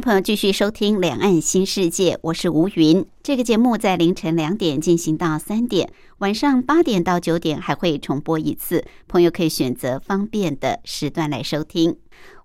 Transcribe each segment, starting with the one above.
朋友继续收听《两岸新世界》，我是吴云。这个节目在凌晨两点进行到三点，晚上八点到九点还会重播一次，朋友可以选择方便的时段来收听。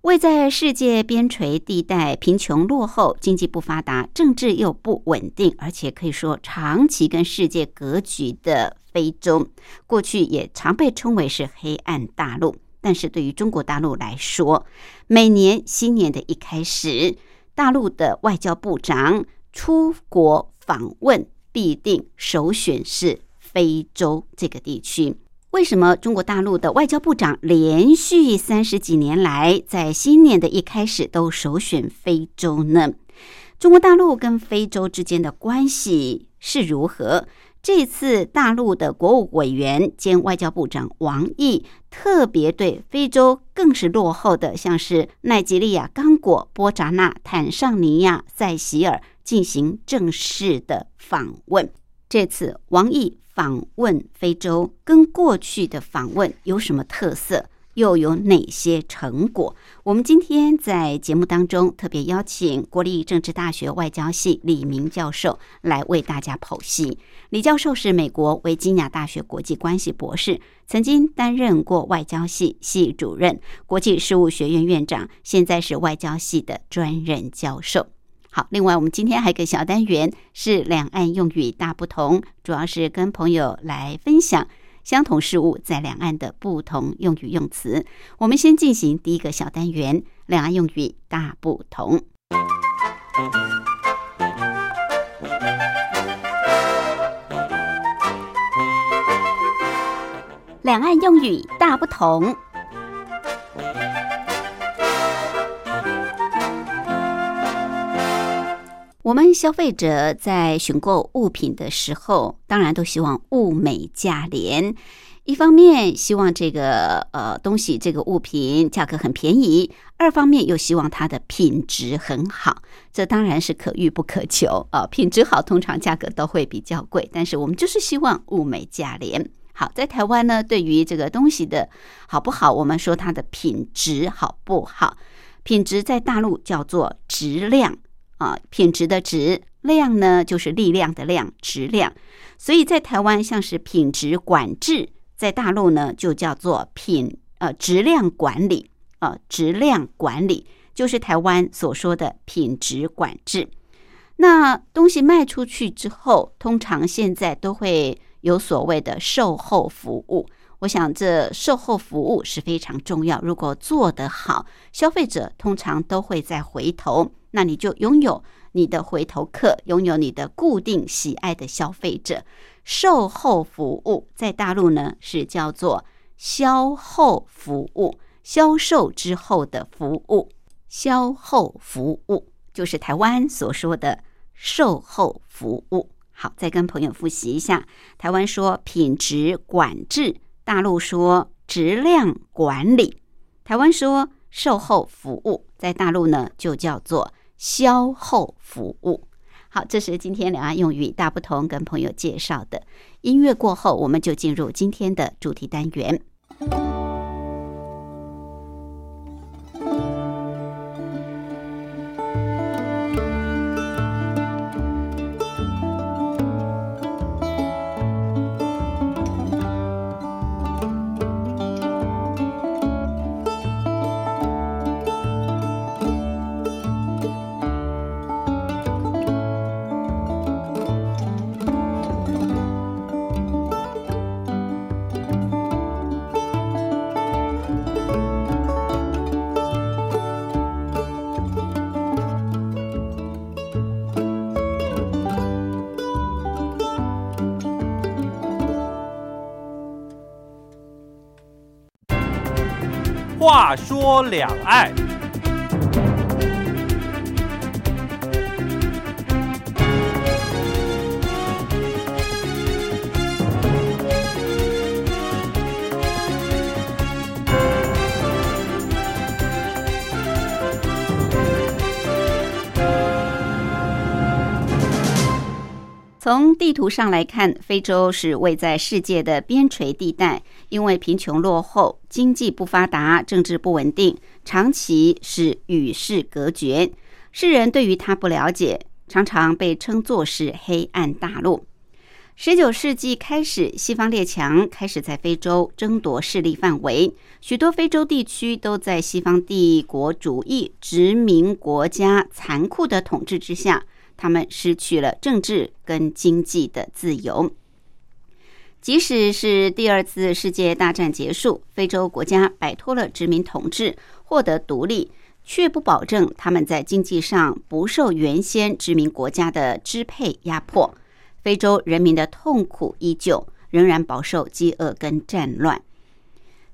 位在世界边陲地带、贫穷落后、经济不发达、政治又不稳定，而且可以说长期跟世界隔绝的非洲，过去也常被称为是黑暗大陆。但是对于中国大陆来说，每年新年的一开始，大陆的外交部长出国访问，必定首选是非洲这个地区。为什么中国大陆的外交部长连续三十几年来在新年的一开始都首选非洲呢？中国大陆跟非洲之间的关系是如何？这次大陆的国务委员兼外交部长王毅特别对非洲更是落后的，像是奈及利亚、刚果、波扎纳、坦桑尼亚、塞西尔进行正式的访问。这次王毅访问非洲，跟过去的访问有什么特色？又有哪些成果？我们今天在节目当中特别邀请国立政治大学外交系李明教授来为大家剖析。李教授是美国维吉尼亚大学国际关系博士，曾经担任过外交系系主任、国际事务学院院长，现在是外交系的专任教授。好，另外我们今天还有个小单元是两岸用语大不同，主要是跟朋友来分享。相同事物在两岸的不同用语用词，我们先进行第一个小单元：两岸用语大不同。两岸用语大不同。我们消费者在选购物品的时候，当然都希望物美价廉。一方面希望这个呃东西这个物品价格很便宜，二方面又希望它的品质很好。这当然是可遇不可求啊！品质好，通常价格都会比较贵，但是我们就是希望物美价廉。好，在台湾呢，对于这个东西的好不好，我们说它的品质好不好？品质在大陆叫做质量。啊，品质的质量呢，就是力量的量，质量。所以在台湾像是品质管制，在大陆呢就叫做品呃质量管理啊，质量管理就是台湾所说的品质管制。那东西卖出去之后，通常现在都会有所谓的售后服务。我想这售后服务是非常重要，如果做得好，消费者通常都会再回头。那你就拥有你的回头客，拥有你的固定喜爱的消费者。售后服务在大陆呢是叫做销后服务，销售之后的服务。销后服务就是台湾所说的售后服务。好，再跟朋友复习一下：台湾说品质管制，大陆说质量管理。台湾说售后服务，在大陆呢就叫做。销后服务，好，这是今天两岸用语大不同，跟朋友介绍的。音乐过后，我们就进入今天的主题单元。两岸。从地图上来看，非洲是位在世界的边陲地带，因为贫穷落后、经济不发达、政治不稳定，长期是与世隔绝。世人对于它不了解，常常被称作是黑暗大陆。十九世纪开始，西方列强开始在非洲争夺势力范围，许多非洲地区都在西方帝国主义殖民国家残酷的统治之下。他们失去了政治跟经济的自由。即使是第二次世界大战结束，非洲国家摆脱了殖民统治，获得独立，却不保证他们在经济上不受原先殖民国家的支配压迫。非洲人民的痛苦依旧，仍然饱受饥饿跟战乱。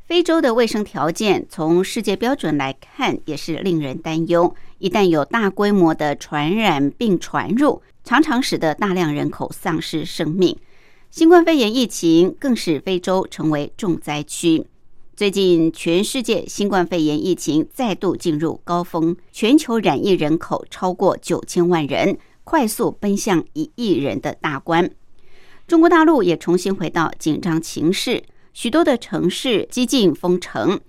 非洲的卫生条件，从世界标准来看，也是令人担忧。一旦有大规模的传染病传入，常常使得大量人口丧失生命。新冠肺炎疫情更使非洲成为重灾区。最近，全世界新冠肺炎疫情再度进入高峰，全球染疫人口超过九千万人，快速奔向一亿人的大关。中国大陆也重新回到紧张情势。许多的城市几近封城，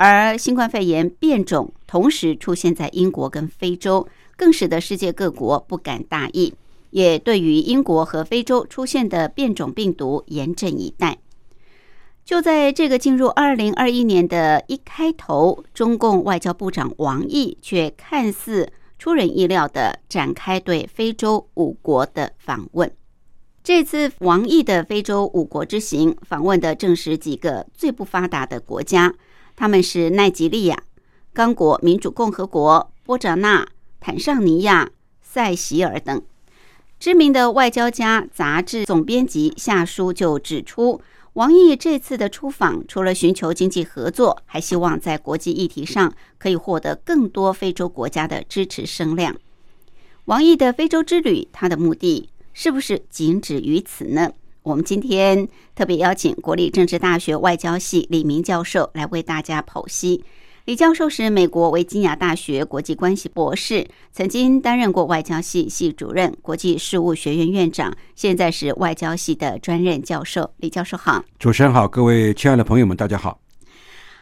而新冠肺炎变种同时出现在英国跟非洲，更使得世界各国不敢大意，也对于英国和非洲出现的变种病毒严阵以待。就在这个进入二零二一年的一开头，中共外交部长王毅却看似出人意料的展开对非洲五国的访问。这次王毅的非洲五国之行，访问的正是几个最不发达的国家，他们是奈及利亚、刚果民主共和国、波扎纳、坦桑尼亚、塞西尔等。知名的外交家杂志总编辑夏书就指出，王毅这次的出访，除了寻求经济合作，还希望在国际议题上可以获得更多非洲国家的支持声量。王毅的非洲之旅，他的目的。是不是仅止于此呢？我们今天特别邀请国立政治大学外交系李明教授来为大家剖析。李教授是美国维吉尼亚大学国际关系博士，曾经担任过外交系系主任、国际事务学院院长，现在是外交系的专任教授。李教授好，主持人好，各位亲爱的朋友们，大家好。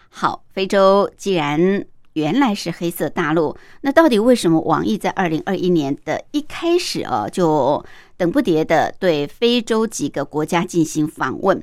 好，非洲既然原来是黑色大陆，那到底为什么网易在二零二一年的一开始啊就？等不迭的对非洲几个国家进行访问，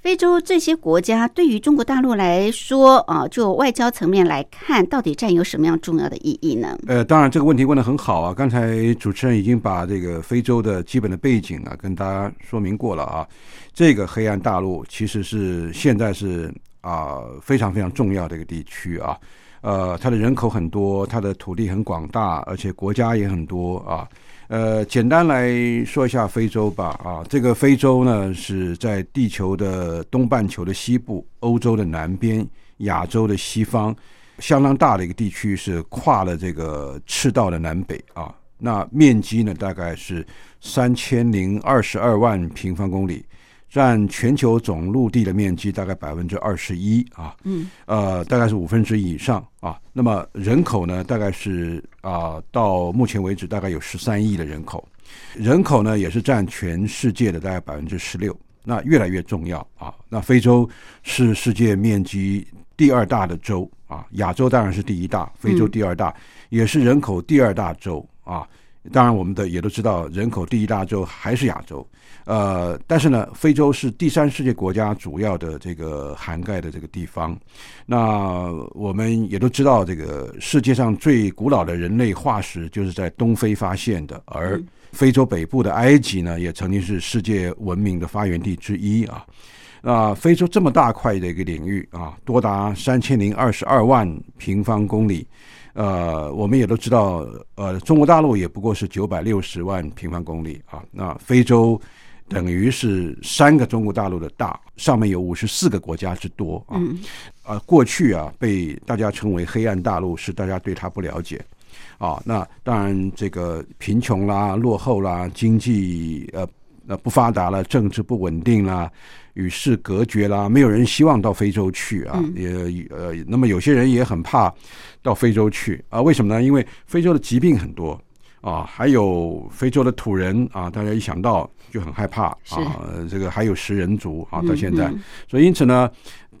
非洲这些国家对于中国大陆来说，啊，就外交层面来看，到底占有什么样重要的意义呢？呃，当然这个问题问的很好啊。刚才主持人已经把这个非洲的基本的背景啊跟大家说明过了啊。这个黑暗大陆其实是现在是啊非常非常重要的一个地区啊。呃，它的人口很多，它的土地很广大，而且国家也很多啊。呃，简单来说一下非洲吧。啊，这个非洲呢是在地球的东半球的西部，欧洲的南边，亚洲的西方，相当大的一个地区，是跨了这个赤道的南北啊。那面积呢大概是三千零二十二万平方公里。占全球总陆地的面积大概百分之二十一啊，嗯，呃，大概是五分之以上啊。那么人口呢，大概是啊，到目前为止大概有十三亿的人口，人口呢也是占全世界的大概百分之十六。那越来越重要啊。那非洲是世界面积第二大的洲啊，亚洲当然是第一大，非洲第二大，也是人口第二大洲啊。当然，我们的也都知道，人口第一大洲还是亚洲。呃，但是呢，非洲是第三世界国家主要的这个涵盖的这个地方。那我们也都知道，这个世界上最古老的人类化石就是在东非发现的，而非洲北部的埃及呢，也曾经是世界文明的发源地之一啊。那非洲这么大块的一个领域啊，多达三千零二十二万平方公里。呃，我们也都知道，呃，中国大陆也不过是九百六十万平方公里啊。那非洲。等于是三个中国大陆的大，上面有五十四个国家之多啊。啊，过去啊被大家称为黑暗大陆，是大家对它不了解啊。那当然，这个贫穷啦、落后啦、经济呃呃不发达了、政治不稳定啦、与世隔绝啦，没有人希望到非洲去啊。也呃，那么有些人也很怕到非洲去啊。为什么呢？因为非洲的疾病很多啊，还有非洲的土人啊，大家一想到就很害怕啊。这个还有食人族啊，到现在，所以因此呢。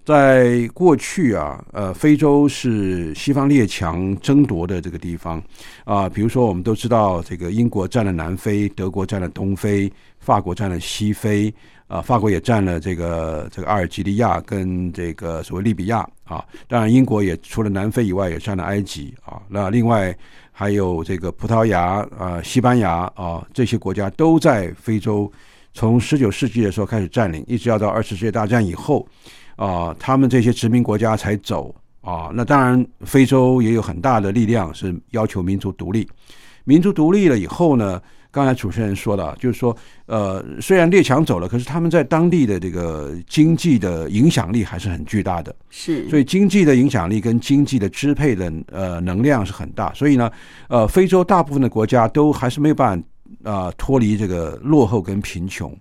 在过去啊，呃，非洲是西方列强争夺的这个地方啊。比如说，我们都知道，这个英国占了南非，德国占了东非，法国占了西非啊。法国也占了这个这个阿尔及利亚跟这个所谓利比亚啊。当然，英国也除了南非以外，也占了埃及啊。那另外还有这个葡萄牙啊、西班牙啊，这些国家都在非洲，从十九世纪的时候开始占领，一直要到二次世界大战以后。啊，他们这些殖民国家才走啊。那当然，非洲也有很大的力量是要求民族独立。民族独立了以后呢，刚才主持人说了，就是说，呃，虽然列强走了，可是他们在当地的这个经济的影响力还是很巨大的。是，所以经济的影响力跟经济的支配的呃能量是很大。所以呢，呃，非洲大部分的国家都还是没有办法啊脱离这个落后跟贫穷。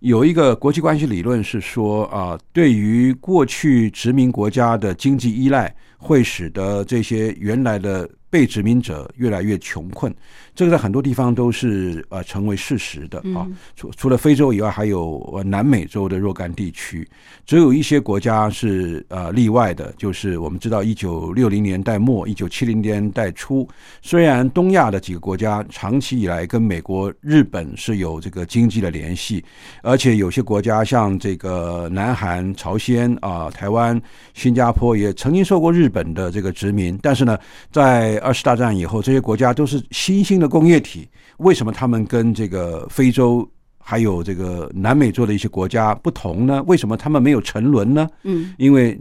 有一个国际关系理论是说啊，对于过去殖民国家的经济依赖，会使得这些原来的。被殖民者越来越穷困，这个在很多地方都是呃成为事实的啊。除除了非洲以外，还有南美洲的若干地区，只有一些国家是呃例外的。就是我们知道，一九六零年代末、一九七零年代初，虽然东亚的几个国家长期以来跟美国、日本是有这个经济的联系，而且有些国家像这个南韩、朝鲜啊、台湾、新加坡也曾经受过日本的这个殖民，但是呢，在二次大战以后，这些国家都是新兴的工业体。为什么他们跟这个非洲还有这个南美洲的一些国家不同呢？为什么他们没有沉沦呢？嗯，因为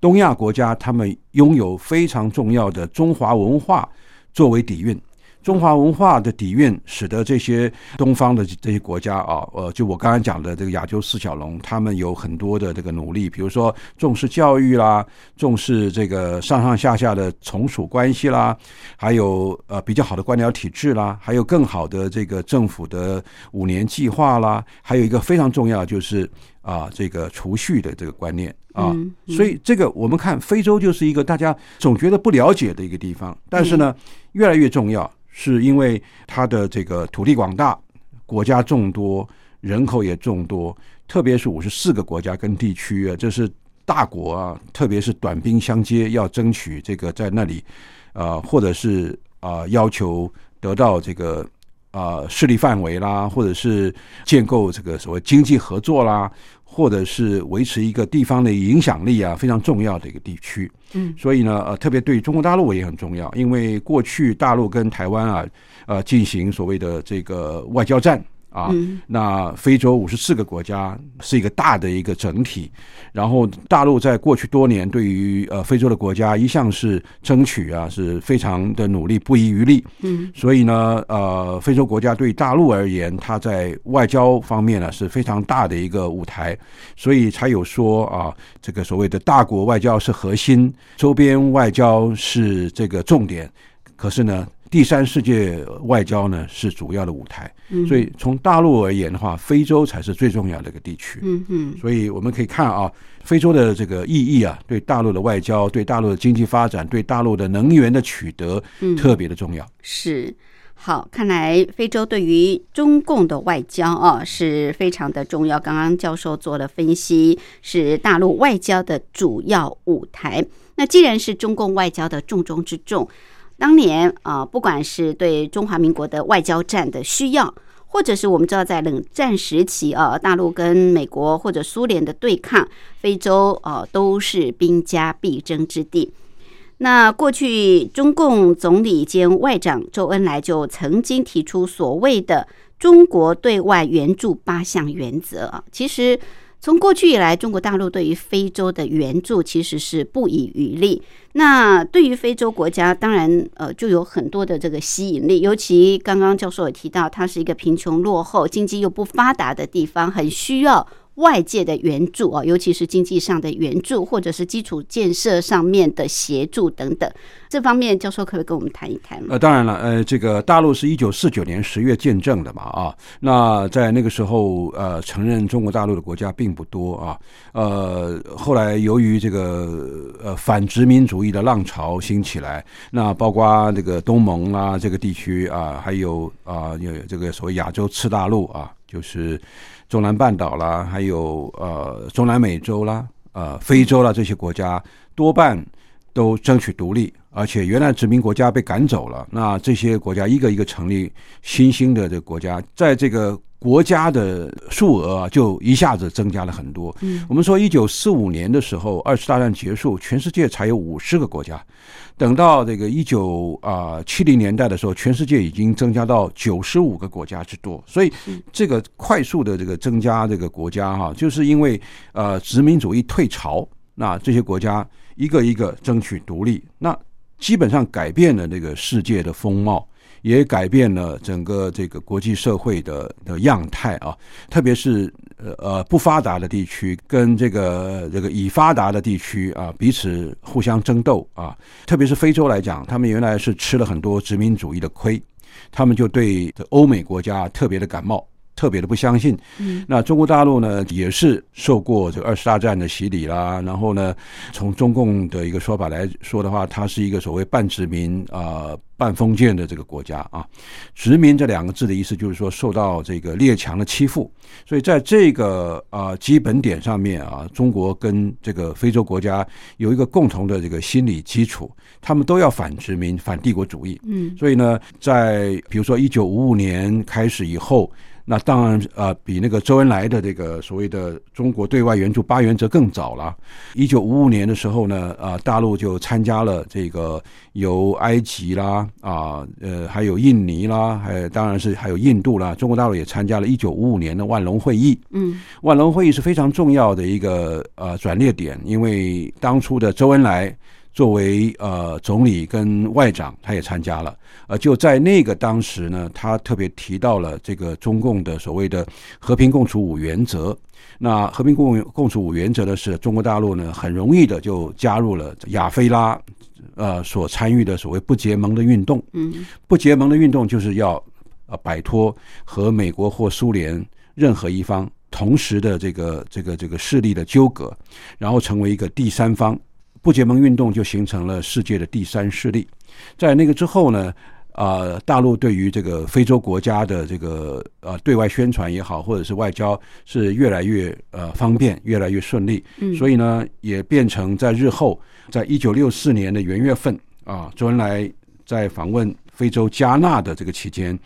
东亚国家他们拥有非常重要的中华文化作为底蕴。中华文化的底蕴，使得这些东方的这些国家啊，呃，就我刚才讲的这个亚洲四小龙，他们有很多的这个努力，比如说重视教育啦，重视这个上上下下的从属关系啦，还有呃比较好的官僚体制啦，还有更好的这个政府的五年计划啦，还有一个非常重要就是啊这个储蓄的这个观念啊，所以这个我们看非洲就是一个大家总觉得不了解的一个地方，但是呢越来越重要。是因为它的这个土地广大，国家众多，人口也众多，特别是五十四个国家跟地区啊，这是大国啊，特别是短兵相接，要争取这个在那里，啊，或者是啊要求得到这个啊势力范围啦，或者是建构这个所谓经济合作啦。或者是维持一个地方的影响力啊，非常重要的一个地区。嗯，所以呢，呃，特别对中国大陆也很重要，因为过去大陆跟台湾啊，呃，进行所谓的这个外交战。啊，那非洲五十四个国家是一个大的一个整体，然后大陆在过去多年对于呃非洲的国家一向是争取啊，是非常的努力，不遗余力。嗯，所以呢，呃，非洲国家对大陆而言，它在外交方面呢是非常大的一个舞台，所以才有说啊，这个所谓的大国外交是核心，周边外交是这个重点。可是呢。第三世界外交呢是主要的舞台，所以从大陆而言的话，非洲才是最重要的一个地区。嗯嗯，所以我们可以看啊，非洲的这个意义啊，对大陆的外交、对大陆的经济发展、对大陆的能源的取得，特别的重要。是，好，看来非洲对于中共的外交啊是非常的重要。刚刚教授做了分析，是大陆外交的主要舞台。那既然是中共外交的重中之重。当年啊，不管是对中华民国的外交战的需要，或者是我们知道在冷战时期啊，大陆跟美国或者苏联的对抗，非洲啊都是兵家必争之地。那过去中共总理兼外长周恩来就曾经提出所谓的中国对外援助八项原则啊，其实从过去以来，中国大陆对于非洲的援助其实是不遗余力。那对于非洲国家，当然呃就有很多的这个吸引力。尤其刚刚教授也提到，它是一个贫穷落后、经济又不发达的地方，很需要。外界的援助啊，尤其是经济上的援助，或者是基础建设上面的协助等等，这方面教授可不可以跟我们谈一谈？呃，当然了，呃，这个大陆是一九四九年十月建政的嘛，啊，那在那个时候，呃，承认中国大陆的国家并不多啊，呃，后来由于这个呃反殖民主义的浪潮兴起来，那包括这个东盟啊这个地区啊，还有啊有这个所谓亚洲次大陆啊，就是。中南半岛啦，还有呃中南美洲啦，呃非洲啦，这些国家多半都争取独立，而且原来殖民国家被赶走了，那这些国家一个一个成立新兴的这个国家，在这个国家的数额啊，就一下子增加了很多。嗯，我们说一九四五年的时候，二次大战结束，全世界才有五十个国家。等到这个一九啊七零年代的时候，全世界已经增加到九十五个国家之多，所以这个快速的这个增加这个国家哈，就是因为呃殖民主义退潮，那这些国家一个一个争取独立，那基本上改变了这个世界的风貌。也改变了整个这个国际社会的的样态啊，特别是呃不发达的地区跟这个这个已发达的地区啊彼此互相争斗啊，特别是非洲来讲，他们原来是吃了很多殖民主义的亏，他们就对欧美国家特别的感冒。特别的不相信，嗯，那中国大陆呢也是受过这个二次大战的洗礼啦，然后呢，从中共的一个说法来说的话，它是一个所谓半殖民啊半封建的这个国家啊。殖民这两个字的意思就是说受到这个列强的欺负，所以在这个啊基本点上面啊，中国跟这个非洲国家有一个共同的这个心理基础，他们都要反殖民、反帝国主义。嗯，所以呢，在比如说一九五五年开始以后。那当然，呃，比那个周恩来的这个所谓的中国对外援助八原则更早了。一九五五年的时候呢，啊，大陆就参加了这个由埃及啦，啊，呃，还有印尼啦，还当然是还有印度啦，中国大陆也参加了一九五五年的万隆会议。嗯，万隆会议是非常重要的一个呃转捩点，因为当初的周恩来。作为呃总理跟外长，他也参加了。呃，就在那个当时呢，他特别提到了这个中共的所谓的和平共处五原则。那和平共共处五原则呢，是中国大陆呢很容易的就加入了亚非拉呃所参与的所谓不结盟的运动。嗯，不结盟的运动就是要呃摆脱和美国或苏联任何一方同时的这个这个这个势力的纠葛，然后成为一个第三方。不结盟运动就形成了世界的第三势力，在那个之后呢，啊，大陆对于这个非洲国家的这个呃对外宣传也好，或者是外交是越来越呃方便，越来越顺利。嗯，所以呢，也变成在日后，在一九六四年的元月份啊，周恩来在访问非洲加纳的这个期间。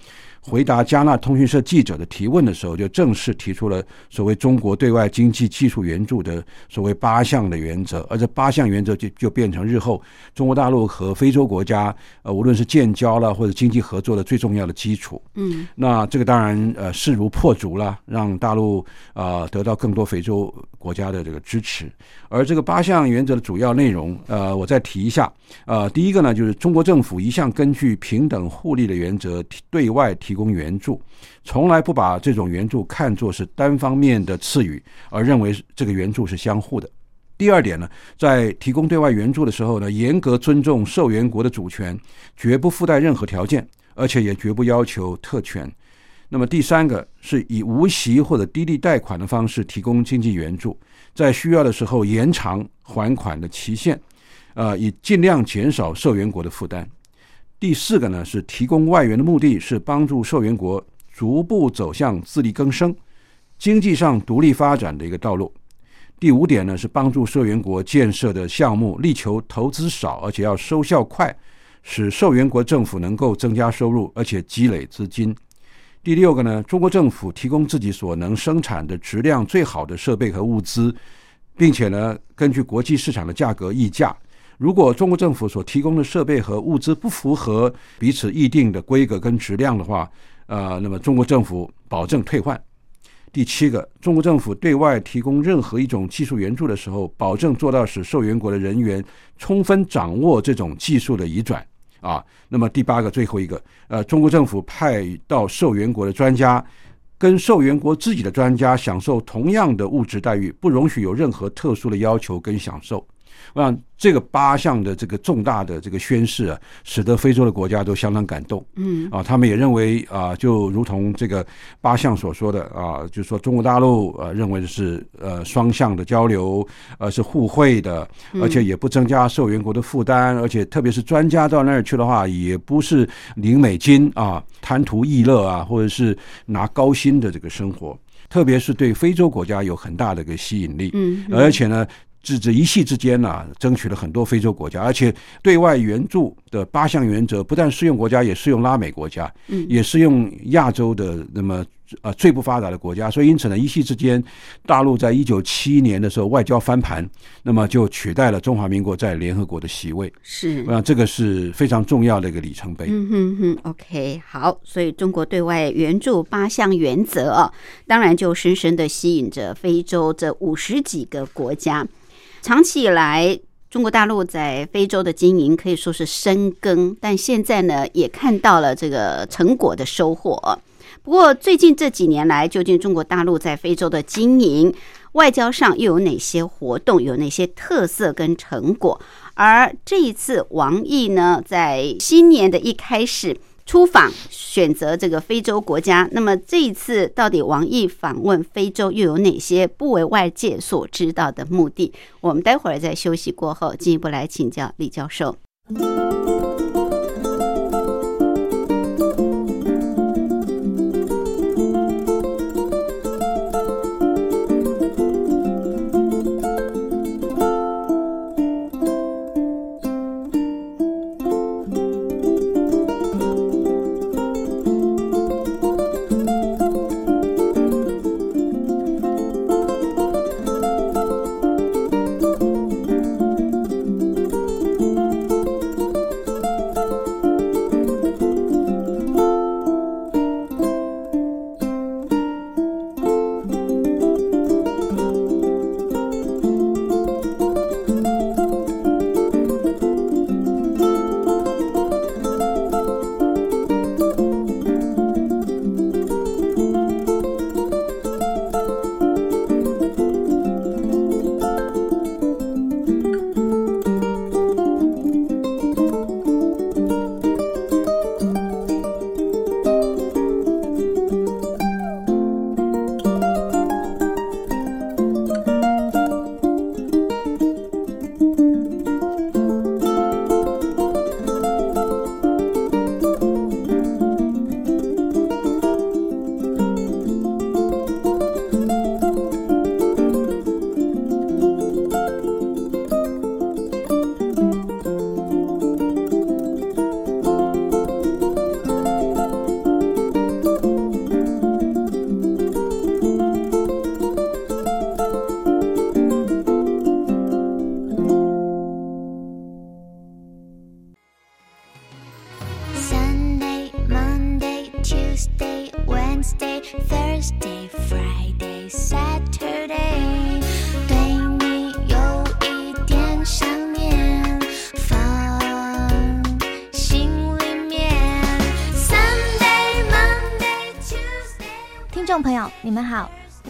回答加纳通讯社记者的提问的时候，就正式提出了所谓中国对外经济技术援助的所谓八项的原则，而这八项原则就就变成日后中国大陆和非洲国家呃无论是建交了或者经济合作的最重要的基础。嗯，那这个当然呃势如破竹了，让大陆啊得到更多非洲国家的这个支持。而这个八项原则的主要内容，呃，我再提一下。呃，第一个呢，就是中国政府一向根据平等互利的原则对外提。供援助，从来不把这种援助看作是单方面的赐予，而认为这个援助是相互的。第二点呢，在提供对外援助的时候呢，严格尊重受援国的主权，绝不附带任何条件，而且也绝不要求特权。那么第三个是以无息或者低利贷款的方式提供经济援助，在需要的时候延长还款的期限，呃，以尽量减少受援国的负担。第四个呢是提供外援的目的是帮助受援国逐步走向自力更生、经济上独立发展的一个道路。第五点呢是帮助受援国建设的项目力求投资少而且要收效快，使受援国政府能够增加收入而且积累资金。第六个呢，中国政府提供自己所能生产的质量最好的设备和物资，并且呢根据国际市场的价格议价。如果中国政府所提供的设备和物资不符合彼此议定的规格跟质量的话，呃，那么中国政府保证退换。第七个，中国政府对外提供任何一种技术援助的时候，保证做到使受援国的人员充分掌握这种技术的移转啊。那么第八个，最后一个，呃，中国政府派到受援国的专家跟受援国自己的专家享受同样的物质待遇，不容许有任何特殊的要求跟享受。我想这个八项的这个重大的这个宣誓啊，使得非洲的国家都相当感动。嗯啊，他们也认为啊，就如同这个八项所说的啊，就是说中国大陆呃认为的是呃双向的交流，呃是互惠的，而且也不增加受援国的负担，而且特别是专家到那儿去的话，也不是领美金啊，贪图逸乐啊，或者是拿高薪的这个生活，特别是对非洲国家有很大的一个吸引力。嗯而且呢，这这一系之间呢、争取了很多非洲国家，而且对外援助的八项原则不但适用国家，也适用拉美国家，嗯也适用亚洲的那么呃最不发达的国家。所以因此呢，一系之间，大陆在一九七一年的时候外交翻盘，那么就取代了中华民国在联合国的席位。是我。想这个是非常重要的一个里程碑。嗯哼哼，OK，好，所以中国对外援助八项原则啊，当然就深深的吸引着非洲这五十几个国家。长期以来，中国大陆在非洲的经营可以说是深耕，但现在呢，也看到了这个成果的收获。不过，最近这几年来，究竟中国大陆在非洲的经营、外交上又有哪些活动，有哪些特色跟成果？而这一次，王毅呢，在新年的一开始出访，选择这个非洲国家。那么这一次，到底王毅访问非洲又有哪些不为外界所知道的目的？我们待会儿在休息过后，进一步来请教李教授。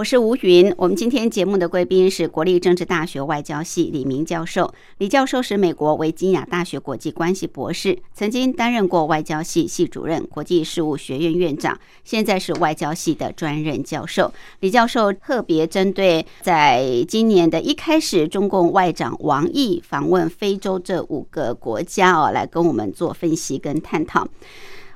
我是吴云。我们今天节目的贵宾是国立政治大学外交系李明教授。李教授是美国维吉尼亚大学国际关系博士，曾经担任过外交系系主任、国际事务学院院长，现在是外交系的专任教授。李教授特别针对在今年的一开始，中共外长王毅访问非洲这五个国家哦，来跟我们做分析跟探讨。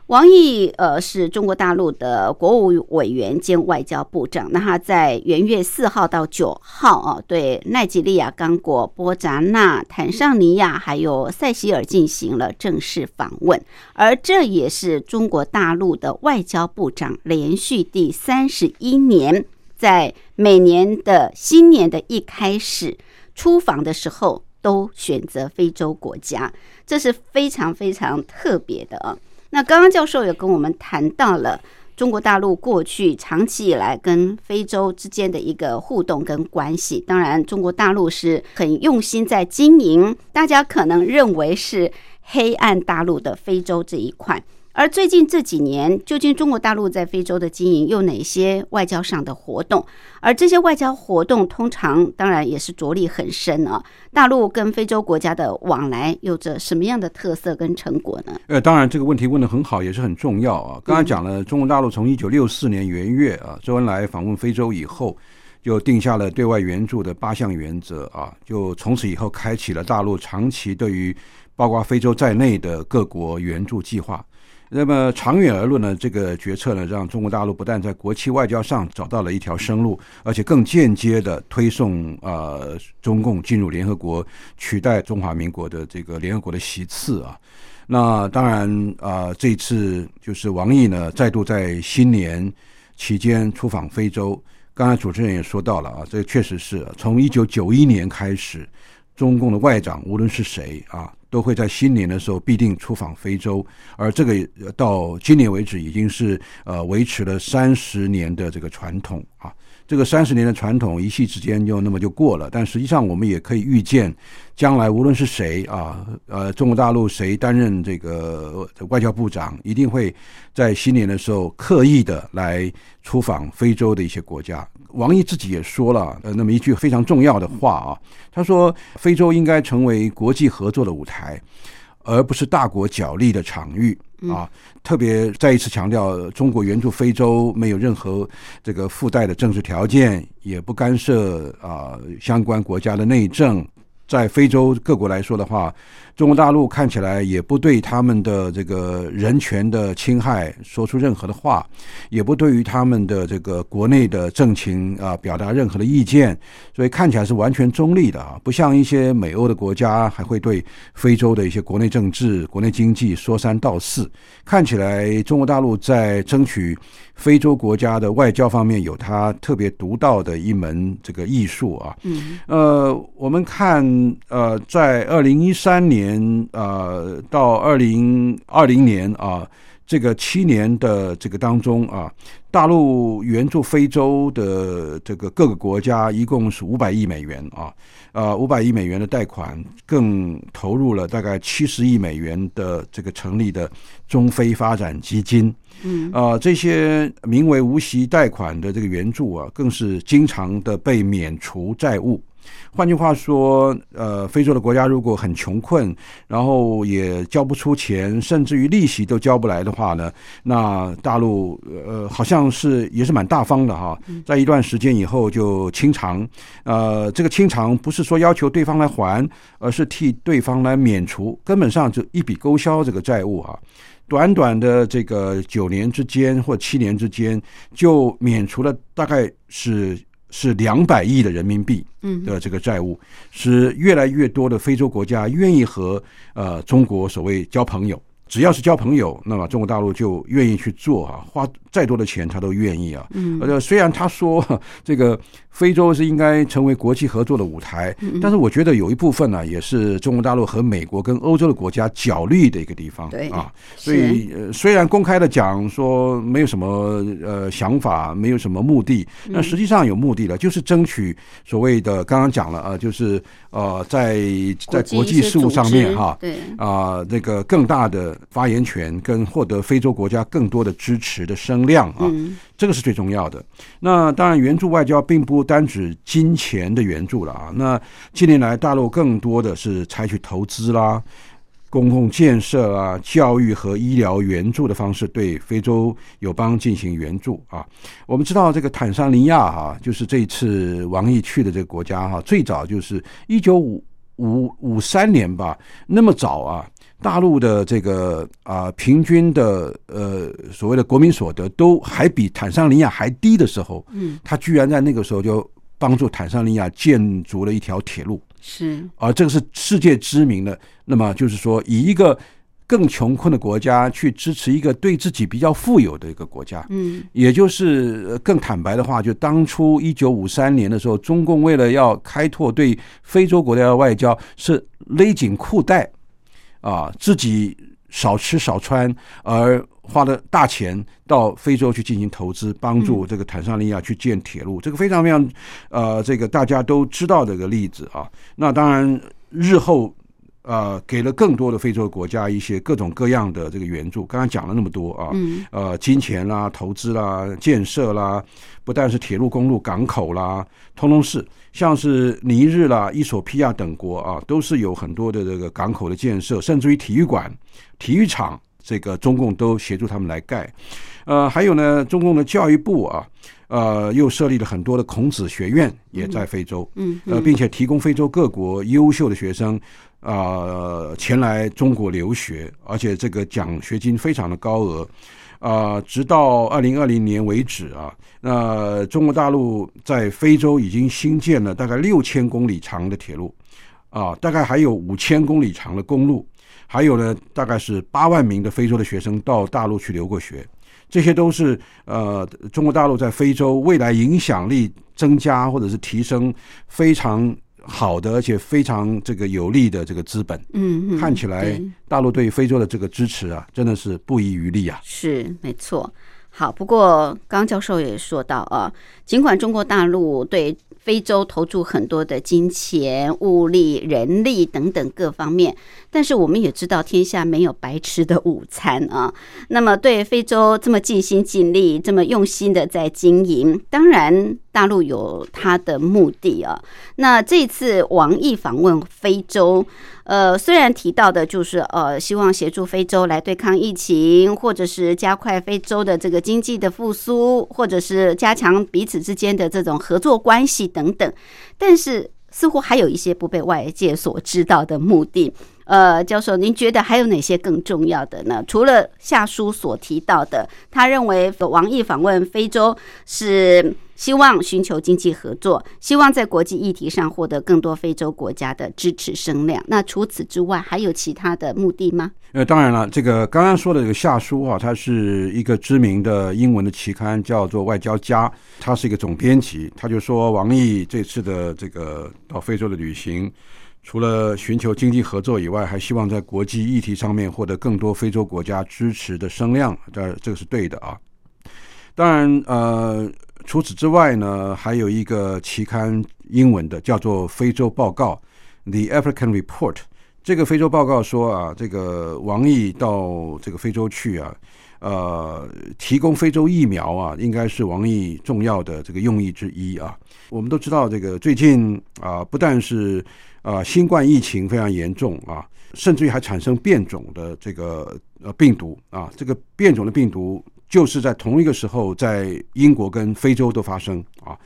王毅呃是中国大陆的国务委员兼外交部长，那他在元月四号到九号啊，对奈及利亚、刚果、波扎纳、坦桑尼亚还有塞西尔进行了正式访问，而这也是中国大陆的外交部长连续第三十一年，在每年的新年的一开始出访的时候，都选择非洲国家，这是非常非常特别的啊。那刚刚教授也跟我们谈到了中国大陆过去长期以来跟非洲之间的一个互动跟关系，当然中国大陆是很用心在经营，大家可能认为是黑暗大陆的非洲这一块。而最近这几年，究竟中国大陆在非洲的经营有哪些外交上的活动？而这些外交活动通常当然也是着力很深啊。大陆跟非洲国家的往来有着什么样的特色跟成果呢？呃，当然这个问题问得很好，也是很重要啊。刚才讲了，中国大陆从一九六四年元月啊，周恩来访问非洲以后，就定下了对外援助的八项原则啊，就从此以后开启了大陆长期对于包括非洲在内的各国援助计划。那么长远而论呢，这个决策呢，让中国大陆不但在国际外交上找到了一条生路，而且更间接的推送呃中共进入联合国，取代中华民国的这个联合国的席次啊。那当然啊、这一次就是王毅呢，再度在新年期间出访非洲。刚才主持人也说到了啊，这确实是从一九九一年开始，中共的外长无论是谁啊，都会在新年的时候必定出访非洲，而这个到今年为止已经是呃维持了三十年的这个传统啊。这个三十年的传统一夕之间就那么就过了，但实际上我们也可以预见，将来无论是谁啊，呃，中国大陆谁担任这个外交部长，一定会在新年的时候刻意的来出访非洲的一些国家。王毅自己也说了，呃，那么一句非常重要的话啊，他说，非洲应该成为国际合作的舞台，而不是大国角力的场域啊。特别再一次强调，中国援助非洲没有任何这个附带的政治条件，也不干涉啊相关国家的内政。在非洲各国来说的话，中国大陆看起来也不对他们的这个人权的侵害说出任何的话，也不对于他们的这个国内的政情啊表达任何的意见，所以看起来是完全中立的啊，不像一些美欧的国家还会对非洲的一些国内政治、国内经济说三道四。看起来中国大陆在争取非洲国家的外交方面有它特别独到的一门这个艺术啊。嗯呃，我们看呃，在二零一三年呃到二零二零年啊。这个七年的这个当中啊，大陆援助非洲的这个各个国家一共是五百亿美元啊，呃，五百亿美元的贷款，更投入了大概七十亿美元的这个成立的中非发展基金。嗯啊，这些名为无息贷款的这个援助啊，更是经常的被免除债务。换句话说，呃，非洲的国家如果很穷困，然后也交不出钱，甚至于利息都交不来的话呢，那大陆呃好像是也是蛮大方的哈，在一段时间以后就清偿。呃，这个清偿不是说要求对方来还，而是替对方来免除，根本上就一笔勾销这个债务啊。短短的这个九年之间或七年之间，就免除了大概是是两百亿的人民币嗯的这个债务，使越来越多的非洲国家愿意和呃中国所谓交朋友。只要是交朋友，那么中国大陆就愿意去做啊，花再多的钱他都愿意啊。嗯。呃，虽然他说这个非洲是应该成为国际合作的舞台，嗯但是我觉得有一部分呢，也是中国大陆和美国跟欧洲的国家角力的一个地方。对啊，所以呃，虽然公开的讲说没有什么呃想法，没有什么目的，那实际上有目的的，就是争取所谓的刚刚讲了啊，就是呃，在在国际事务上面哈，对，啊、那个更大的发言权跟获得非洲国家更多的支持的声量啊，嗯这个是最重要的。那当然，援助外交并不单指金钱的援助了啊。那近年来，大陆更多的是采取投资啦、公共建设啊、教育和医疗援助的方式，对非洲友邦进行援助啊。我们知道，这个坦桑尼亚哈、就是这一次王毅去的这个国家哈、最早就是一九五五五三年吧，那么早啊，大陆的这个啊、平均的呃所谓的国民所得都还比坦桑尼亚还低的时候，嗯，他居然在那个时候就帮助坦桑尼亚建筑了一条铁路，是，而这个是世界知名的。那么就是说，以一个更穷困的国家去支持一个对自己比较富有的一个国家，嗯。也就是呃更坦白的话，就当初一九五三年的时候，中共为了要开拓对非洲国家的外交，是勒紧裤带啊，自己少吃少穿，而花了大钱到非洲去进行投资，帮助这个坦桑尼亚去建铁路，这个非常非常呃，这个大家都知道的一个例子啊。那当然，日后。呃，给了更多的非洲国家一些各种各样的这个援助。刚刚讲了那么多啊，嗯呃，金钱啦、投资啦、建设啦，不但是铁路、公路、港口啦，通通是。像是尼日啦、伊索比亚等国啊，都是有很多的这个港口的建设，甚至于体育馆、体育场，这个中共都协助他们来盖。呃，还有呢，中共的教育部啊，呃，又设立了很多的孔子学院，也在非洲。嗯呃，并且提供非洲各国优秀的学生啊、呃前来中国留学，而且这个奖学金非常的高额。啊、直到二零二零年为止啊，那中国大陆在非洲已经新建了大概六千公里长的铁路，啊，大概还有五千公里长的公路，还有呢，大概是八万名的非洲的学生到大陆去留过学。这些都是呃中国大陆在非洲未来影响力增加或者是提升非常好的，而且非常这个有利的这个资本。嗯嗯，看起来大陆对非洲的这个支持啊，真的是不遗余力啊。是没错。好，不过刚刚教授也说到啊，尽管中国大陆对非洲投注很多的金钱、物力、人力等等各方面，但是我们也知道天下没有白吃的午餐啊。那么对非洲这么尽心尽力、这么用心的在经营，当然大陆有他的目的啊。那这次王毅访问非洲，呃，虽然提到的就是呃，希望协助非洲来对抗疫情，或者是加快非洲的这个经济的复苏，或者是加强彼此之间的这种合作关系等等，但是似乎还有一些不被外界所知道的目的。呃，教授，您觉得还有哪些更重要的呢？除了下书所提到的，他认为王毅访问非洲是希望寻求经济合作，希望在国际议题上获得更多非洲国家的支持声量。那除此之外，还有其他的目的吗？呃，当然了，这个刚刚说的这个夏书啊，它是一个知名的英文的期刊，叫做《外交家》，他是一个总编辑，他就说王毅这次的这个到非洲的旅行。除了寻求经济合作以外，还希望在国际议题上面获得更多非洲国家支持的声量，这这个是对的啊。当然，呃，除此之外呢，还有一个期刊英文的叫做《非洲报告》（The African Report）。这个非洲报告说啊，这个王毅到这个非洲去啊，呃，提供非洲疫苗啊，应该是王毅重要的这个用意之一啊。我们都知道，这个最近啊，不但是啊新冠疫情非常严重啊，甚至于还产生变种的这个呃病毒啊，这个变种的病毒就是在同一个时候在英国跟非洲都发生啊。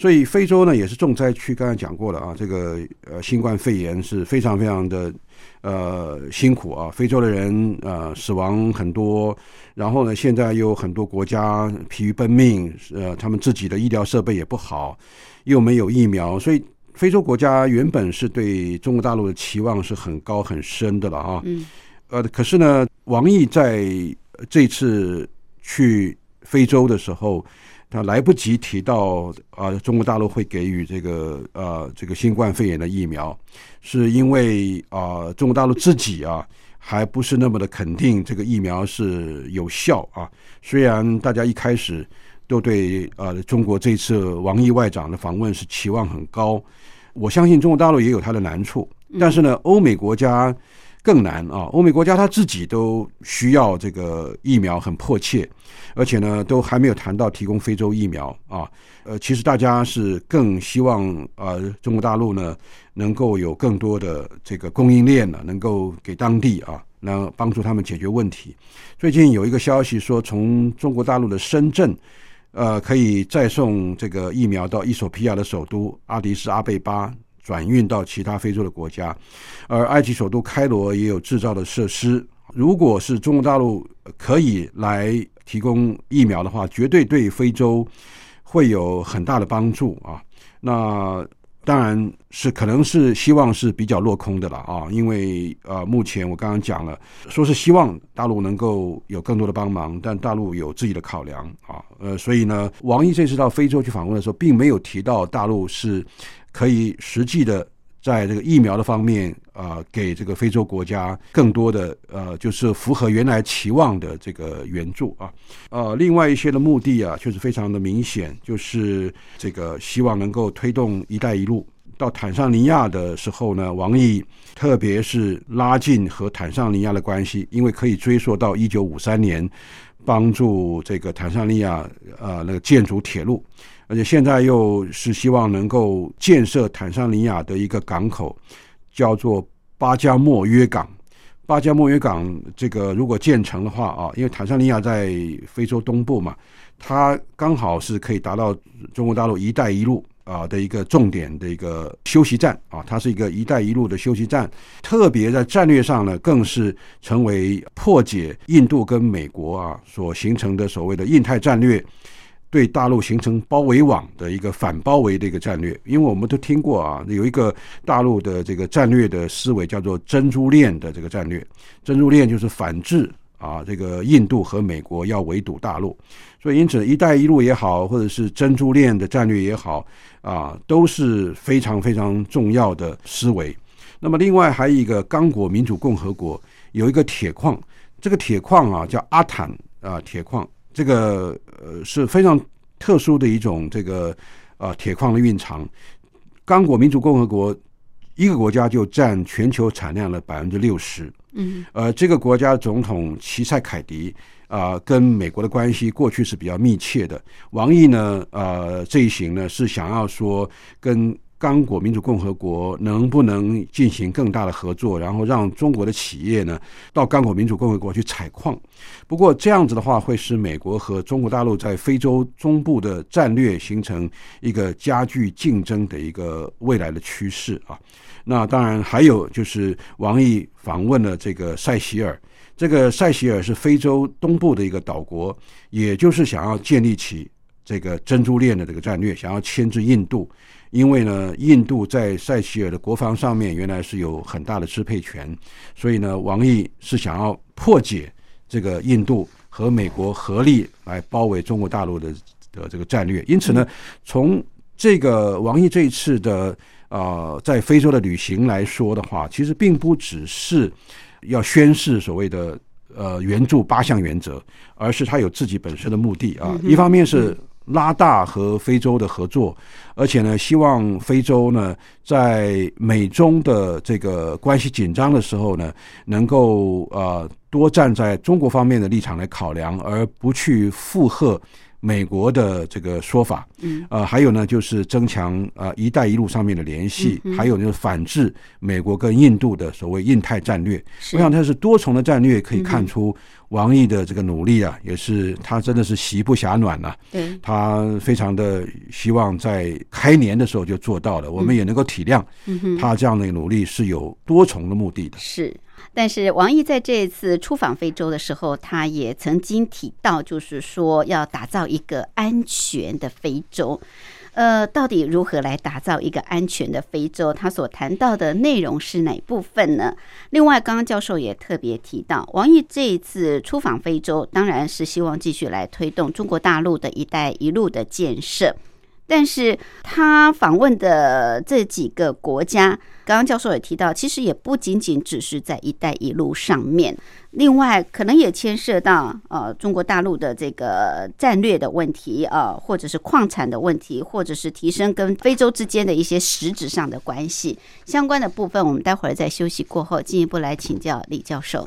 所以非洲呢也是重灾区，刚才讲过了啊，这个呃新冠肺炎是非常非常的呃辛苦啊，非洲的人呃死亡很多，然后呢现在又有很多国家疲于奔命，呃他们自己的医疗设备也不好，又没有疫苗，所以非洲国家原本是对中国大陆的期望是很高很深的了啊，嗯，呃可是呢，王毅在这次去非洲的时候。他来不及提到啊、中国大陆会给予这个呃这个新冠肺炎的疫苗，是因为啊、中国大陆自己啊还不是那么的肯定这个疫苗是有效啊。虽然大家一开始都对呃中国这次王毅外长的访问是期望很高，我相信中国大陆也有它的难处，但是呢，欧美国家。更难啊！欧美国家他自己都需要这个疫苗很迫切，而且呢，都还没有谈到提供非洲疫苗啊。呃，其实大家是更希望呃中国大陆呢能够有更多的这个供应链呢，能够给当地啊，能帮助他们解决问题。最近有一个消息说，从中国大陆的深圳，呃，可以再送这个疫苗到伊索比亚的首都阿迪斯阿贝巴。转运到其他非洲的国家，而埃及首都开罗也有制造的设施。如果是中国大陆可以来提供疫苗的话，绝对对非洲会有很大的帮助啊。那当然是可能是希望是比较落空的了啊，因为呃，目前我刚刚讲了，说是希望大陆能够有更多的帮忙，但大陆有自己的考量啊，呃，所以呢，王毅这次到非洲去访问的时候，并没有提到大陆是可以实际的在这个疫苗的方面啊、给这个非洲国家更多的呃，就是符合原来期望的这个援助啊。呃，另外一些的目的啊，确实非常的明显，就是这个希望能够推动“一带一路”。到坦桑尼亚的时候呢，王毅特别是拉近和坦桑尼亚的关系，因为可以追溯到一九五三年，帮助这个坦桑尼亚呃那个建筑铁路，而且现在又是希望能够建设坦桑尼亚的一个港口，叫做巴加莫约港。巴加莫约港这个如果建成的话啊，因为坦桑尼亚在非洲东部嘛，它刚好是可以达到中国大陆“一带一路”啊的一个重点的一个休息站啊，它是一个“一带一路”的休息站，特别在战略上呢，更是成为破解印度跟美国啊所形成的所谓的印太战略。对大陆形成包围网的一个反包围的一个战略，因为我们都听过啊，有一个大陆的这个战略的思维叫做珍珠链的这个战略，珍珠链就是反制啊，这个印度和美国要围堵大陆，所以因此“一带一路”也好，或者是珍珠链的战略也好啊，都是非常非常重要的思维。那么另外还有一个刚果民主共和国有一个铁矿，这个铁矿啊叫阿坦啊铁矿。这个呃是非常特殊的一种这个啊铁矿的蕴藏。刚果民主共和国一个国家就占全球产量的百分之六十。嗯，呃，这个国家总统齐塞凯迪啊、跟美国的关系过去是比较密切的。王毅呢，呃，这一行呢是想要说跟刚果民主共和国能不能进行更大的合作，然后让中国的企业呢到刚果民主共和国去采矿。不过这样子的话，会使美国和中国大陆在非洲中部的战略形成一个加剧竞争的一个未来的趋势啊。那当然还有就是王毅访问了这个塞西尔，这个塞西尔是非洲东部的一个岛国，也就是想要建立起这个珍珠链的这个战略，想要牵制印度。因为呢，印度在塞西尔的国防上面原来是有很大的支配权，所以呢，王毅是想要破解这个印度和美国合力来包围中国大陆的的这个战略。因此呢，从这个王毅这一次的呃在非洲的旅行来说的话，其实并不只是要宣示所谓的呃援助八项原则，而是他有自己本身的目的啊。一方面是拉大和非洲的合作，而且呢，希望非洲呢在美中的这个关系紧张的时候呢，能够呃多站在中国方面的立场来考量，而不去附和。美国的这个说法，嗯，呃，还有呢，就是增强呃“一带一路”上面的联系，还有就是反制美国跟印度的所谓印太战略。是。我想它是多重的战略，可以看出王毅的这个努力啊，也是他真的是喜不暇暖呐、对，他非常的希望在开年的时候就做到了，我们也能够体谅嗯哼。他这样的努力是有多重的目的的。是，但是王毅在这一次出访非洲的时候，他也曾经提到，就是说要打造一个安全的非洲。呃，到底如何来打造一个安全的非洲？他所谈到的内容是哪部分呢？另外，刚刚教授也特别提到，王毅这一次出访非洲，当然是希望继续来推动中国大陆的一带一路的建设。但是他访问的这几个国家，刚刚教授也提到，其实也不仅仅只是在“一带一路”上面，另外可能也牵涉到呃中国大陆的这个战略的问题啊、呃，或者是矿产的问题，或者是提升跟非洲之间的一些实质上的关系相关的部分，我们待会儿在休息过后进一步来请教李教授。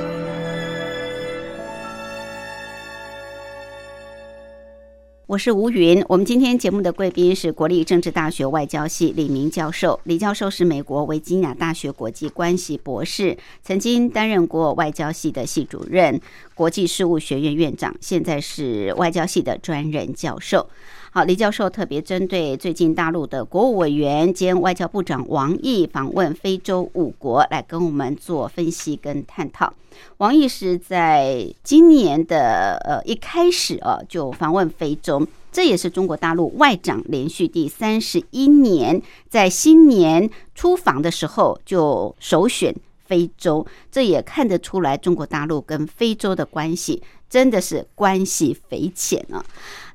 我是吴云。我们今天节目的贵宾是国立政治大学外交系李明教授。李教授是美国维吉尼亚大学国际关系博士，曾经担任过外交系的系主任、国际事务学院院长，现在是外交系的专任教授。好，李教授特别针对最近大陆的国务委员兼外交部长王毅访问非洲五国，来跟我们做分析跟探讨。王毅是在今年的呃一开始啊就访问非洲，这也是中国大陆外长连续第三十一年在新年出访的时候就首选非洲，这也看得出来中国大陆跟非洲的关系真的是关系匪浅啊。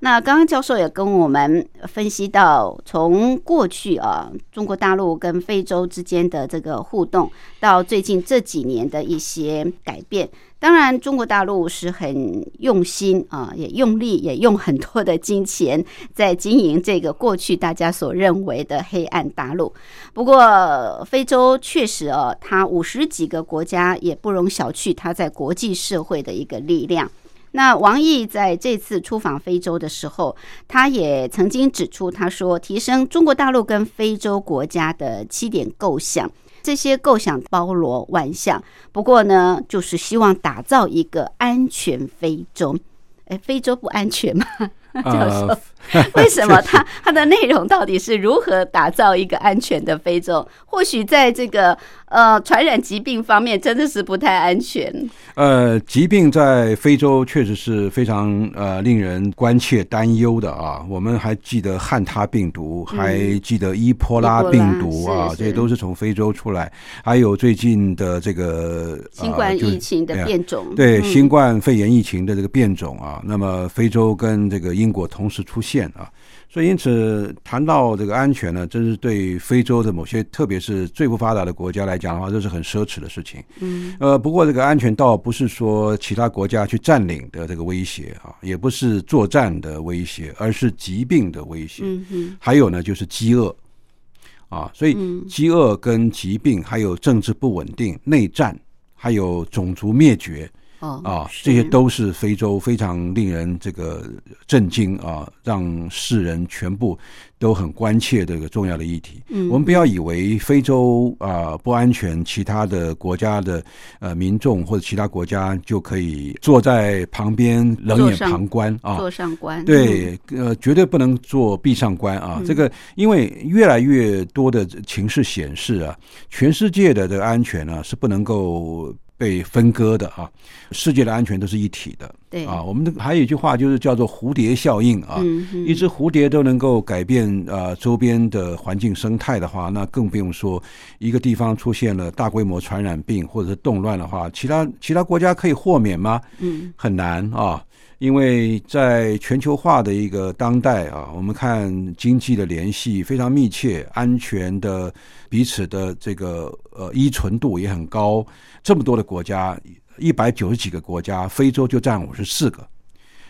那刚刚教授也跟我们分析到，从过去啊，中国大陆跟非洲之间的这个互动，到最近这几年的一些改变。当然，中国大陆是很用心啊，也用力，也用很多的金钱在经营这个过去大家所认为的黑暗大陆。不过，非洲确实哦，它五十几个国家也不容小觑，它在国际社会的一个力量。那王毅在这次出访非洲的时候，他也曾经指出，他说提升中国大陆跟非洲国家的七点构想，这些构想包罗万象。不过呢，就是希望打造一个安全非洲。哎，非洲不安全吗？教授，为什么它它的内容到底是如何打造一个安全的非洲？或许在这个呃传染疾病方面，真的是不太安全。呃，疾病在非洲确实是非常呃令人关切担忧的啊。我们还记得汉他病毒，还记得伊波拉病毒啊，这些都是从非洲出来。还有最近的这个新冠疫情的变种，对新冠肺炎疫情的这个变种啊，那么非洲跟这个英国同时出现啊，所以因此谈到这个安全呢，真是对非洲的某些，特别是最不发达的国家来讲的话，这是很奢侈的事情。嗯，呃，不过这个安全倒不是说其他国家去占领的这个威胁啊，也不是作战的威胁，而是疾病的威胁。还有呢，就是饥饿啊，所以饥饿跟疾病，还有政治不稳定、内战，还有种族灭绝。啊，这些都是非洲非常令人这个震惊啊，让世人全部都很关切的一个重要的议题。嗯，我们不要以为非洲啊不安全，其他的国家的呃民众或者其他国家就可以坐在旁边冷眼旁观啊，坐上观。对，呃，绝对不能做闭上观啊。这个因为越来越多的情势显示啊，全世界的这个安全呢是不能够。被分割的啊，世界的安全都是一体的。对啊，我们的还有一句话就是叫做蝴蝶效应啊，一只蝴蝶都能够改变呃周边的环境生态的话，那更不用说一个地方出现了大规模传染病或者是动乱的话，其他其他国家可以豁免吗？嗯，很难啊。因为在全球化的一个当代啊，我们看经济的联系非常密切，安全的彼此的这个呃依存度也很高。这么多的国家，一百九十几个国家，非洲就占五十四个。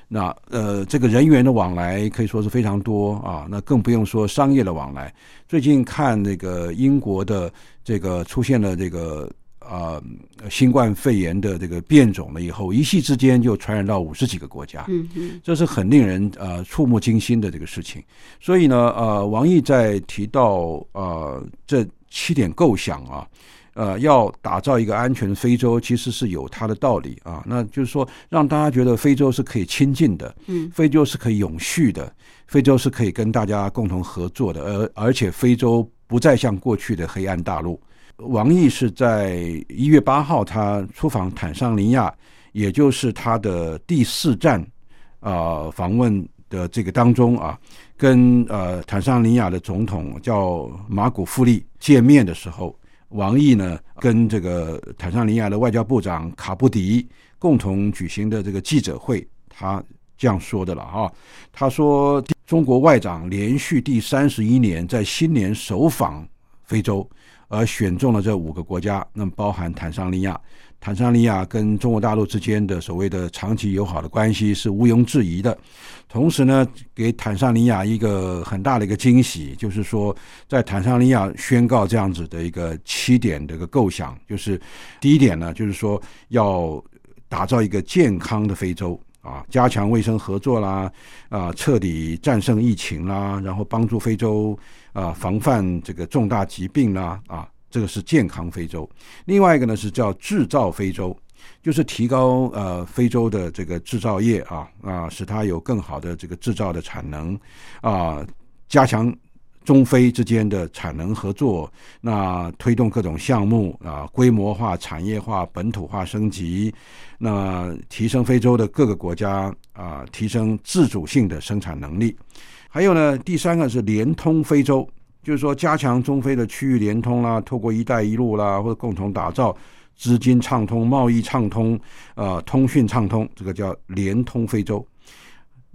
那呃，这个人员的往来可以说是非常多啊。那更不用说商业的往来。最近看那个英国的这个出现了这个。啊，新冠肺炎的这个变种了以后，一夕之间就传染到五十几个国家，嗯嗯，这是很令人呃触目惊心的这个事情。所以呢，呃，王毅在提到呃这七点构想啊，呃，要打造一个安全的非洲，其实是有它的道理啊。那就是说，让大家觉得非洲是可以亲近的，嗯，非洲是可以永续的，非洲是可以跟大家共同合作的，而而且非洲不再像过去的黑暗大陆。王毅是在一月八号，他出访坦桑尼亚，也就是他的第四站啊访问的这个当中啊，跟呃坦桑尼亚的总统叫马古富利见面的时候，王毅呢跟这个坦桑尼亚的外交部长卡布迪共同举行的这个记者会。他这样说的了哈。他说，中国外长连续第三十一年在新年首访非洲，而选中了这五个国家，那么包含坦桑尼亚。坦桑尼亚跟中国大陆之间的所谓的长期友好的关系是毋庸置疑的。同时呢，给坦桑尼亚一个很大的一个惊喜，就是说，在坦桑尼亚宣告这样子的一个七点的一个构想，就是第一点呢，就是说要打造一个健康的非洲啊，加强卫生合作啦，啊，彻底战胜疫情啦，然后帮助非洲啊防范这个重大疾病啦，啊。这个是健康非洲，另外一个呢是叫制造非洲，就是提高呃非洲的这个制造业啊啊，使它有更好的这个制造的产能啊，加强中非之间的产能合作，那推动各种项目啊，规模化、产业化、本土化升级，那提升非洲的各个国家啊，提升自主性的生产能力。还有呢，第三个是联通非洲。就是说，加强中非的区域联通啦，透过“一带一路”啦，或者共同打造资金畅通、贸易畅通、呃，通讯畅通，这个叫联通非洲。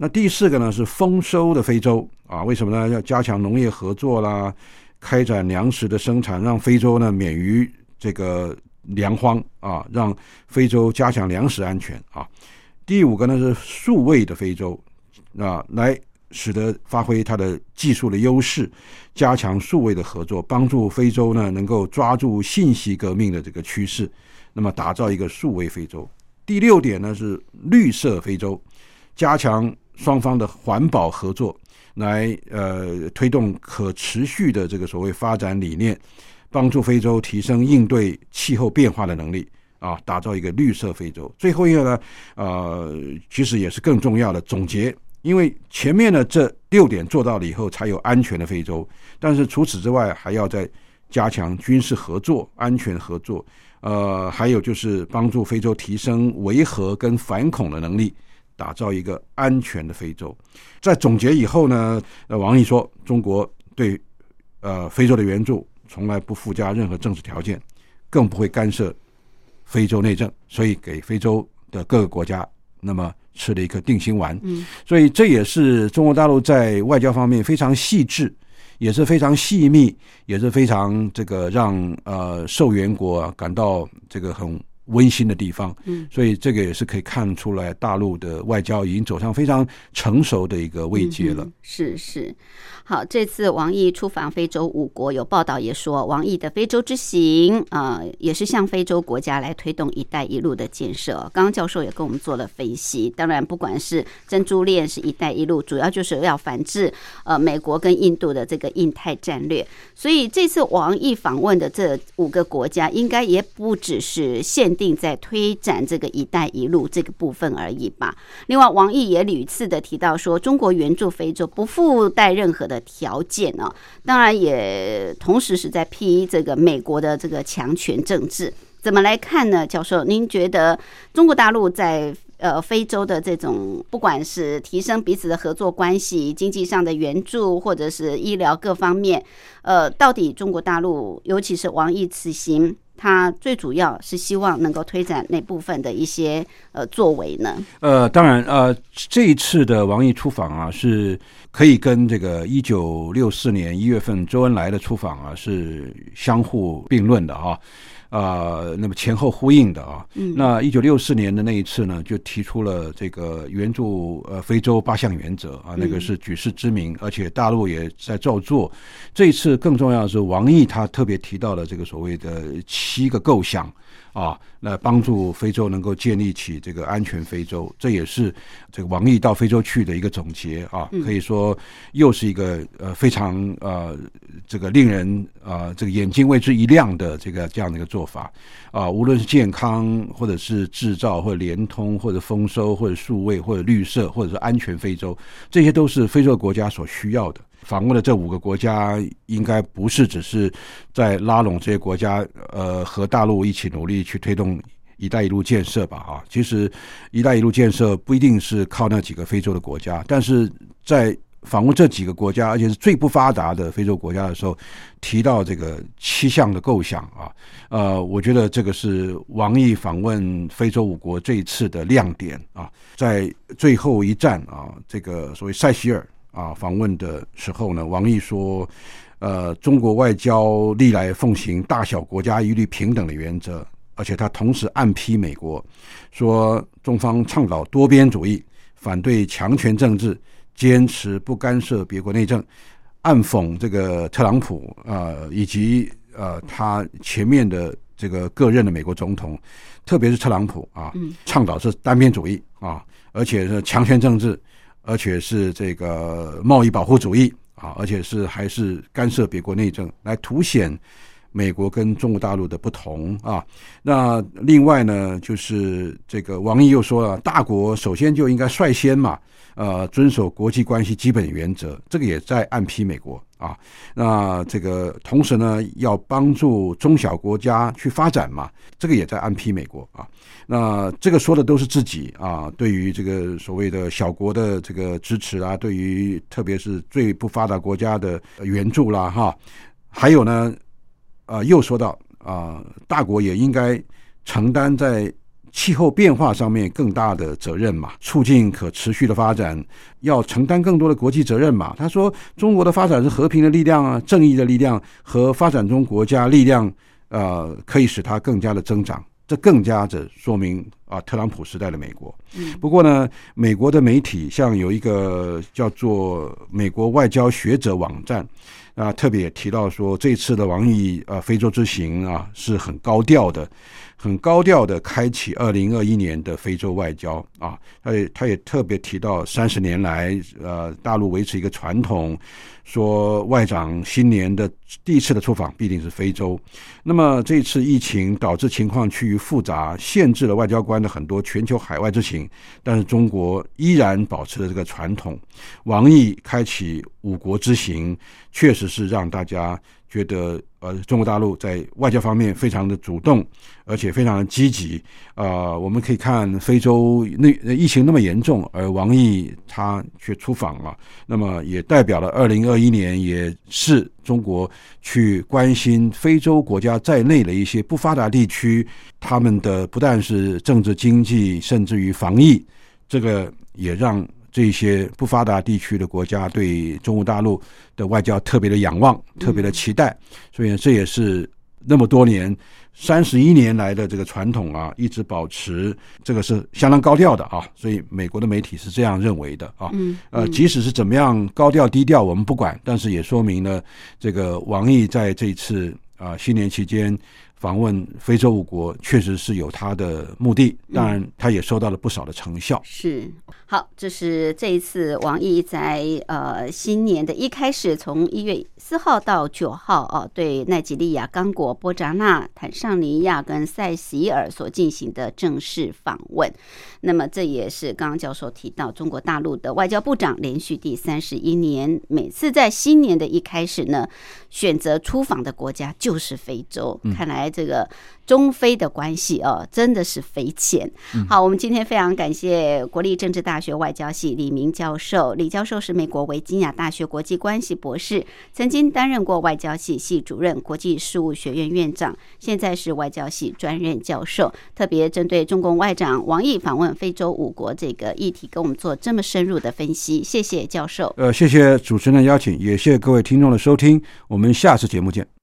那第四个呢是丰收的非洲啊？为什么呢？要加强农业合作啦，开展粮食的生产，让非洲呢免于这个粮荒啊，让非洲加强粮食安全啊。第五个呢是数位的非洲啊，来。使得发挥它的技术的优势，加强数位的合作，帮助非洲呢能够抓住信息革命的这个趋势，那么打造一个数位非洲。第六点呢是绿色非洲，加强双方的环保合作，来呃推动可持续的这个所谓发展理念，帮助非洲提升应对气候变化的能力啊，打造一个绿色非洲。最后一个呢，呃，其实也是更重要的总结。因为前面的这六点做到了以后，才有安全的非洲。但是除此之外，还要再加强军事合作、安全合作。呃，还有就是帮助非洲提升维和跟反恐的能力，打造一个安全的非洲。在总结以后呢，呃，王毅说，中国对呃非洲的援助从来不附加任何政治条件，更不会干涉非洲内政，所以给非洲的各个国家那么。吃了一颗定心丸，嗯，所以这也是中国大陆在外交方面非常细致，也是非常细密，也是非常这个让呃受援国感到这个很温馨的地方，嗯，所以这个也是可以看出来大陆的外交已经走上非常成熟的一个位阶了，是是。好，这次王毅出访非洲五国，有报道也说，王毅的非洲之行啊，也是向非洲国家来推动“一带一路”的建设。刚刚教授也跟我们做了分析，当然不管是珍珠链是一带一路，主要就是要反制呃美国跟印度的这个印太战略。所以这次王毅访问的这五个国家，应该也不只是限定在推展这个“一带一路”这个部分而已吧。另外，王毅也屡次的提到说，中国援助非洲不附带任何的。的条件呢，当然也同时是在批这个美国的这个强权政治，怎么来看呢？教授，您觉得中国大陆在呃非洲的这种，不管是提升彼此的合作关系、经济上的援助，或者是医疗各方面，呃，到底中国大陆，尤其是王毅此行？他最主要是希望能够推展那部分的一些呃作为呢？呃，当然，呃，这一次的王毅出访啊，是可以跟这个一九六四年一月份周恩来的出访啊是相互并论的啊。啊，那么前后呼应的啊，那一九六四年的那一次呢，就提出了这个援助呃非洲八项原则啊，那个是举世知名，而且大陆也在照做。这一次更重要的是，王毅他特别提到了这个所谓的七个构想。啊，来帮助非洲能够建立起这个安全非洲，这也是这个王毅到非洲去的一个总结啊。可以说，又是一个呃非常呃这个令人啊这个眼睛为之一亮的这个这样的一个做法啊。无论是健康，或者是制造，或者联通，或者丰收，或者数位，或者绿色，或者是安全非洲，这些都是非洲国家所需要的。访问的这五个国家，应该不是只是在拉拢这些国家，呃，和大陆一起努力去推动“一带一路”建设吧？啊，其实“一带一路”建设不一定是靠那几个非洲的国家，但是在访问这几个国家，而且是最不发达的非洲国家的时候，提到这个七项的构想啊，呃，我觉得这个是王毅访问非洲五国这一次的亮点啊，在最后一站啊，这个所谓塞西尔啊访问的时候呢，王毅说，呃，中国外交历来奉行大小国家一律平等的原则，而且他同时暗批美国，说中方倡导多边主义，反对强权政治。坚持不干涉别国内政，暗讽这个特朗普啊、呃，以及呃他前面的这个各任的美国总统，特别是特朗普啊，倡导是单边主义啊，而且是强权政治，而且是这个贸易保护主义啊，而且是还是干涉别国内政，来凸显美国跟中国大陆的不同啊。那另外呢，就是这个王毅又说了，大国首先就应该率先嘛。呃，遵守国际关系基本原则，这个也在暗批美国啊。那这个同时呢，要帮助中小国家去发展嘛，这个也在暗批美国啊。那这个说的都是自己啊，对于这个所谓的小国的这个支持啊，对于特别是最不发达国家的援助啦，哈，还有呢，啊，又说到啊，大国也应该承担在。气候变化上面更大的责任嘛，促进可持续的发展，要承担更多的国际责任嘛。他说，中国的发展是和平的力量啊，正义的力量和发展中国家力量，呃，可以使它更加的增长。这更加的说明啊，特朗普时代的美国。不过呢，美国的媒体像有一个叫做美国外交学者网站啊，特别也提到说，这次的王毅啊非洲之行啊是很高调的。很高调的开启二零二一年的非洲外交啊，他也他也特别提到三十年来，呃，大陆维持一个传统，说外长新年的第一次的出访必定是非洲。那么这次疫情导致情况趋于复杂，限制了外交官的很多全球海外之行，但是中国依然保持了这个传统。王毅开启五国之行，确实是让大家。觉得呃，中国大陆在外交方面非常的主动，而且非常的积极。啊，我们可以看非洲那疫情那么严重，而王毅他却出访了，那么也代表了二零二一年也是中国去关心非洲国家在内的一些不发达地区，他们的不但是政治经济，甚至于防疫，这个也让。这些不发达地区的国家对中国大陆的外交特别的仰望，特别的期待，所以这也是那么多年三十一年来的这个传统啊，一直保持这个是相当高调的啊。所以美国的媒体是这样认为的啊。嗯呃，即使是怎么样高调低调，我们不管，但是也说明了这个王毅在这一次啊新年期间。访问非洲五国确实是有他的目的，当然他也收到了不少的成效。是好，这是这一次王毅在呃新年的一开始，从一月四号到九号哦，对奈及利亚、刚果、波扎纳、坦桑尼亚跟塞西尔所进行的正式访问。那么这也是刚刚教授提到，中国大陆的外交部长连续第三十一年，每次在新年的一开始呢，选择出访的国家就是非洲。看来。这个中非的关系哦，真的是匪浅。好，我们今天非常感谢国立政治大学外交系李明教授。李教授是美国维吉尼亚大学国际关系博士，曾经担任过外交系系主任、国际事务学院院长，现在是外交系专任教授。特别针对中共外长王毅访问非洲五国这个议题，跟我们做这么深入的分析。谢谢教授。呃，谢谢主持人的邀请，也谢谢各位听众的收听。我们下次节目见。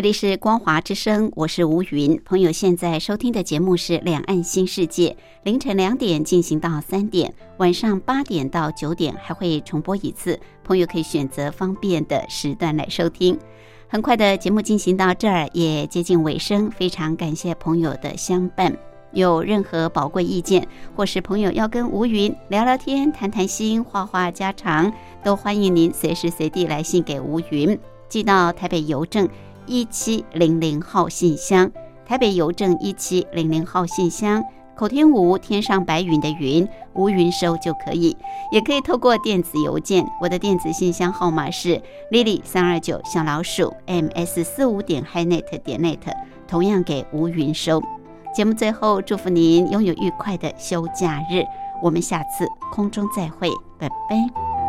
这里是光华之声，我是吴云。朋友现在收听的节目是《两岸新世界》，凌晨两点进行到三点，晚上八点到九点还会重播一次。朋友可以选择方便的时段来收听。很快的节目进行到这儿，也接近尾声，非常感谢朋友的相伴。有任何宝贵意见，或是朋友要跟吴云聊聊天、谈谈心、话话家常，都欢迎您随时随地来信给吴云，寄到台北邮政一七零零号信箱，台北邮政一七零零号信箱。口天吴，天上白云的云，吴云收就可以，也可以透过电子邮件，我的电子信箱号码是 lily 三二九小老鼠 ms 四五点 hinet 点 net，同样给吴云收。节目最后，祝福您拥有愉快的休假日。我们下次空中再会，拜拜。